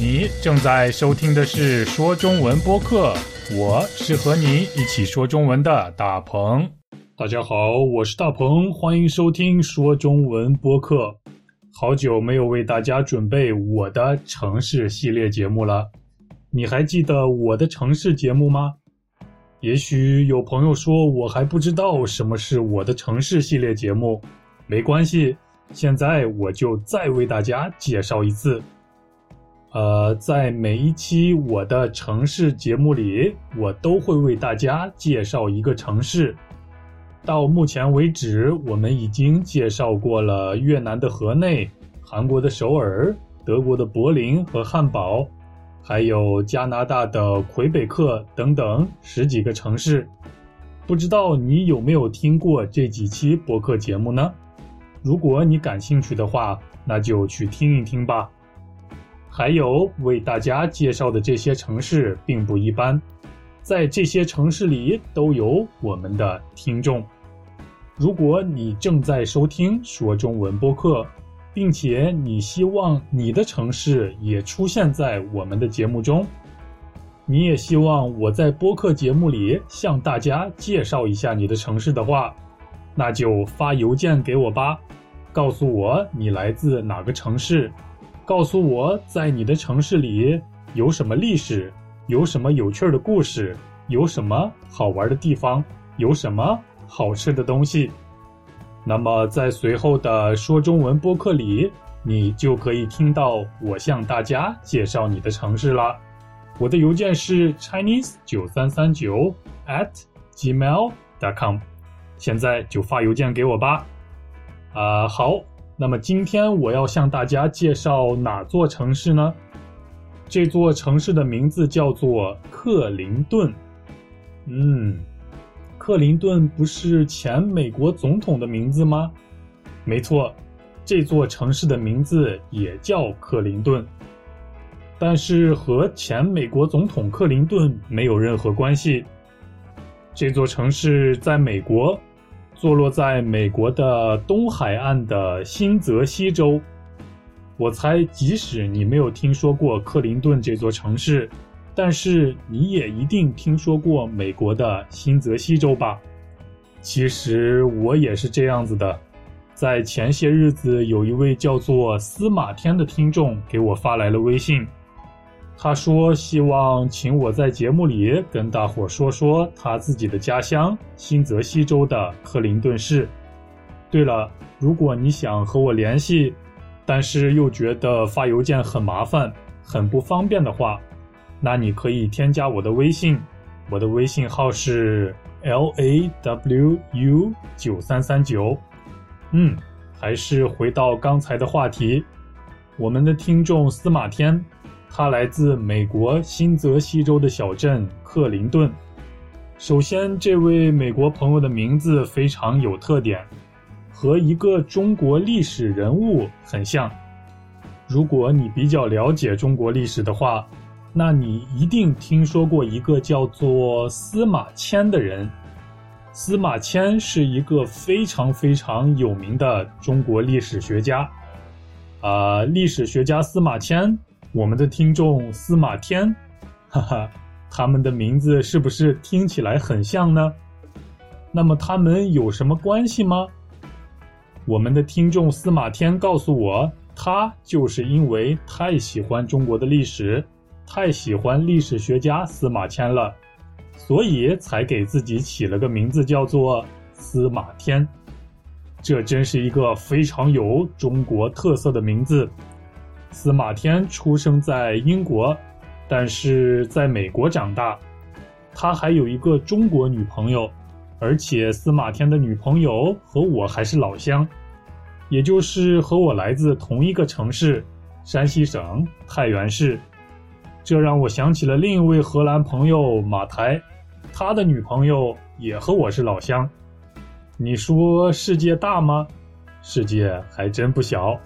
你正在收听的是说中文播客，我是和你一起说中文的大鹏。大家好，我是大鹏，欢迎收听说中文播客。好久没有为大家准备我的城市系列节目了，你还记得我的城市节目吗？也许有朋友说我还不知道什么是我的城市系列节目，没关系，现在我就再为大家介绍一次。呃，在每一期我的城市节目里，我都会为大家介绍一个城市。到目前为止，我们已经介绍过了越南的河内、韩国的首尔、德国的柏林和汉堡，还有加拿大的魁北克等等十几个城市。不知道你有没有听过这几期播客节目呢？如果你感兴趣的话，那就去听一听吧。还有为大家介绍的这些城市并不一般，在这些城市里都有我们的听众。如果你正在收听说中文播客，并且你希望你的城市也出现在我们的节目中，你也希望我在播客节目里向大家介绍一下你的城市的话，那就发邮件给我吧，告诉我你来自哪个城市。告诉我，在你的城市里有什么历史，有什么有趣的故事，有什么好玩的地方，有什么好吃的东西。那么，在随后的说中文播客里，你就可以听到我向大家介绍你的城市了。我的邮件是 chinese 九三三九 at gmail dot com，现在就发邮件给我吧。啊，好。那么今天我要向大家介绍哪座城市呢？这座城市的名字叫做克林顿。嗯，克林顿不是前美国总统的名字吗？没错，这座城市的名字也叫克林顿，但是和前美国总统克林顿没有任何关系。这座城市在美国。坐落在美国的东海岸的新泽西州，我猜即使你没有听说过克林顿这座城市，但是你也一定听说过美国的新泽西州吧？其实我也是这样子的。在前些日子，有一位叫做司马天的听众给我发来了微信。他说：“希望请我在节目里跟大伙说说他自己的家乡新泽西州的克林顿市。对了，如果你想和我联系，但是又觉得发邮件很麻烦、很不方便的话，那你可以添加我的微信，我的微信号是 l a w u 九三三九。嗯，还是回到刚才的话题，我们的听众司马天。”他来自美国新泽西州的小镇克林顿。首先，这位美国朋友的名字非常有特点，和一个中国历史人物很像。如果你比较了解中国历史的话，那你一定听说过一个叫做司马迁的人。司马迁是一个非常非常有名的中国历史学家。啊，历史学家司马迁。我们的听众司马天，哈哈，他们的名字是不是听起来很像呢？那么他们有什么关系吗？我们的听众司马天告诉我，他就是因为太喜欢中国的历史，太喜欢历史学家司马迁了，所以才给自己起了个名字叫做司马天。这真是一个非常有中国特色的名字。司马天出生在英国，但是在美国长大。他还有一个中国女朋友，而且司马天的女朋友和我还是老乡，也就是和我来自同一个城市——山西省太原市。这让我想起了另一位荷兰朋友马台，他的女朋友也和我是老乡。你说世界大吗？世界还真不小。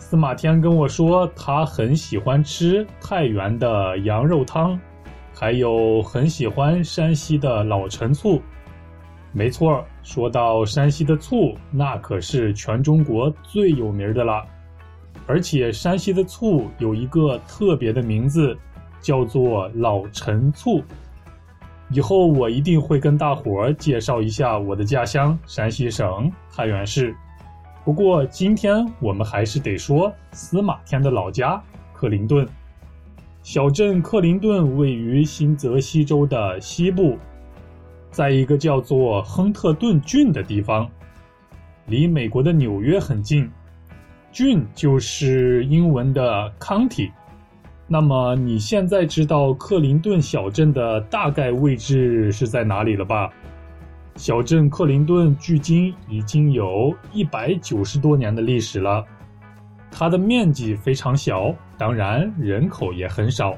司马天跟我说，他很喜欢吃太原的羊肉汤，还有很喜欢山西的老陈醋。没错，说到山西的醋，那可是全中国最有名的了。而且山西的醋有一个特别的名字，叫做老陈醋。以后我一定会跟大伙介绍一下我的家乡山西省太原市。不过今天我们还是得说司马迁的老家克林顿。小镇克林顿位于新泽西州的西部，在一个叫做亨特顿郡的地方，离美国的纽约很近。郡就是英文的 county。那么你现在知道克林顿小镇的大概位置是在哪里了吧？小镇克林顿距今已经有一百九十多年的历史了，它的面积非常小，当然人口也很少。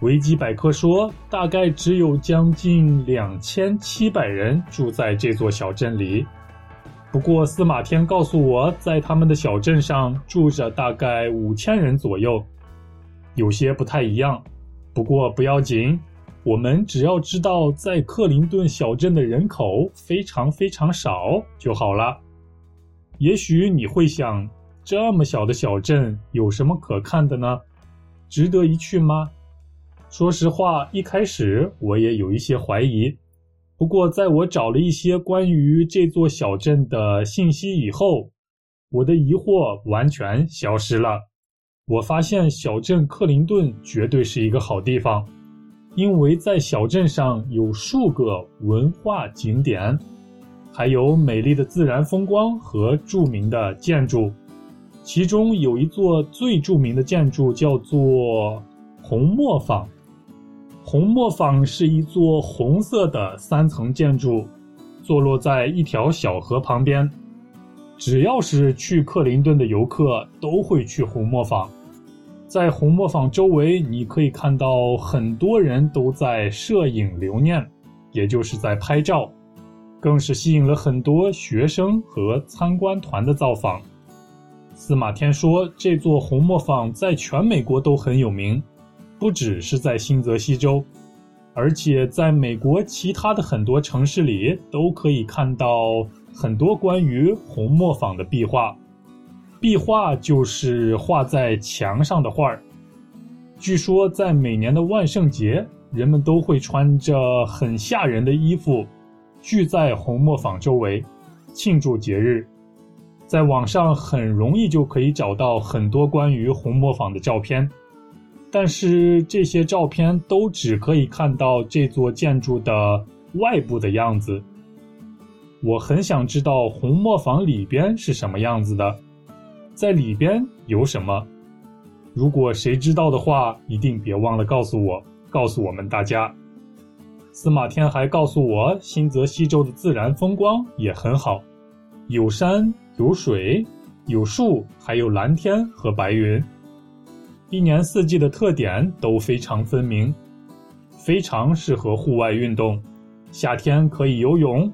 维基百科说，大概只有将近两千七百人住在这座小镇里。不过司马天告诉我在他们的小镇上住着大概五千人左右。有些不太一样，不过不要紧，我们只要知道在克林顿小镇的人口非常非常少就好了。也许你会想，这么小的小镇有什么可看的呢？值得一去吗？说实话，一开始我也有一些怀疑，不过在我找了一些关于这座小镇的信息以后，我的疑惑完全消失了。我发现小镇克林顿绝对是一个好地方，因为在小镇上有数个文化景点，还有美丽的自然风光和著名的建筑。其中有一座最著名的建筑叫做红磨坊。红磨坊是一座红色的三层建筑，坐落在一条小河旁边。只要是去克林顿的游客，都会去红磨坊。在红磨坊周围，你可以看到很多人都在摄影留念，也就是在拍照，更是吸引了很多学生和参观团的造访。司马迁说，这座红磨坊在全美国都很有名，不只是在新泽西州，而且在美国其他的很多城市里都可以看到很多关于红磨坊的壁画。壁画就是画在墙上的画儿。据说在每年的万圣节，人们都会穿着很吓人的衣服，聚在红磨坊周围，庆祝节日。在网上很容易就可以找到很多关于红磨坊的照片，但是这些照片都只可以看到这座建筑的外部的样子。我很想知道红磨坊里边是什么样子的。在里边有什么？如果谁知道的话，一定别忘了告诉我，告诉我们大家。司马天还告诉我，新泽西州的自然风光也很好，有山有水有树，还有蓝天和白云，一年四季的特点都非常分明，非常适合户外运动。夏天可以游泳，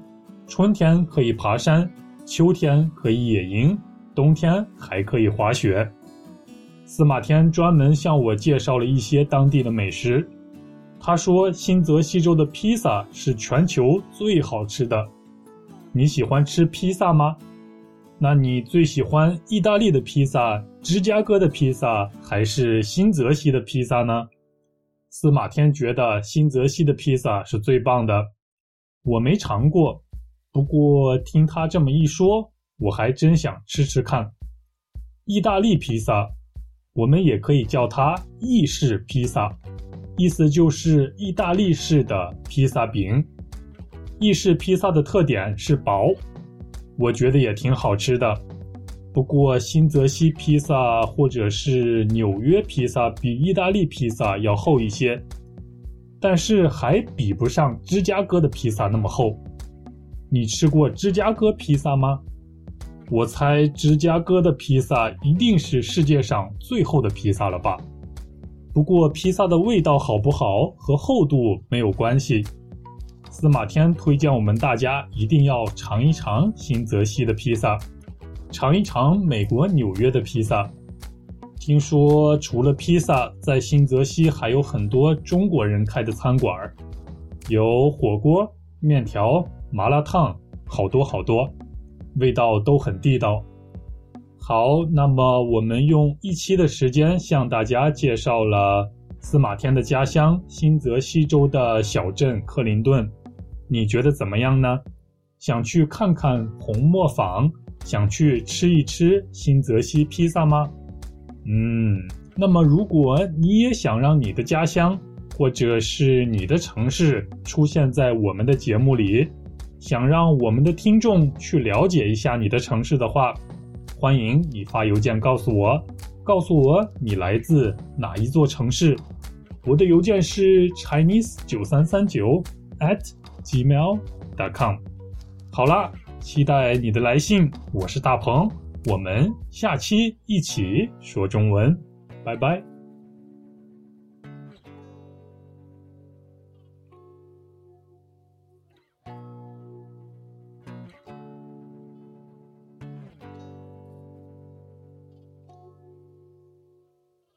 春天可以爬山，秋天可以野营。冬天还可以滑雪。司马天专门向我介绍了一些当地的美食。他说，新泽西州的披萨是全球最好吃的。你喜欢吃披萨吗？那你最喜欢意大利的披萨、芝加哥的披萨，还是新泽西的披萨呢？司马天觉得新泽西的披萨是最棒的。我没尝过，不过听他这么一说。我还真想吃吃看，意大利披萨，我们也可以叫它意式披萨，意思就是意大利式的披萨饼。意式披萨的特点是薄，我觉得也挺好吃的。不过新泽西披萨或者是纽约披萨比意大利披萨要厚一些，但是还比不上芝加哥的披萨那么厚。你吃过芝加哥披萨吗？我猜芝加哥的披萨一定是世界上最厚的披萨了吧？不过披萨的味道好不好和厚度没有关系。司马天推荐我们大家一定要尝一尝新泽西的披萨，尝一尝美国纽约的披萨。听说除了披萨，在新泽西还有很多中国人开的餐馆，有火锅、面条、麻辣烫，好多好多。味道都很地道，好，那么我们用一期的时间向大家介绍了司马天的家乡新泽西州的小镇克林顿，你觉得怎么样呢？想去看看红磨坊，想去吃一吃新泽西披萨吗？嗯，那么如果你也想让你的家乡或者是你的城市出现在我们的节目里，想让我们的听众去了解一下你的城市的话，欢迎你发邮件告诉我，告诉我你来自哪一座城市。我的邮件是 chinese 九三三九 at gmail dot com。好啦，期待你的来信。我是大鹏，我们下期一起说中文，拜拜。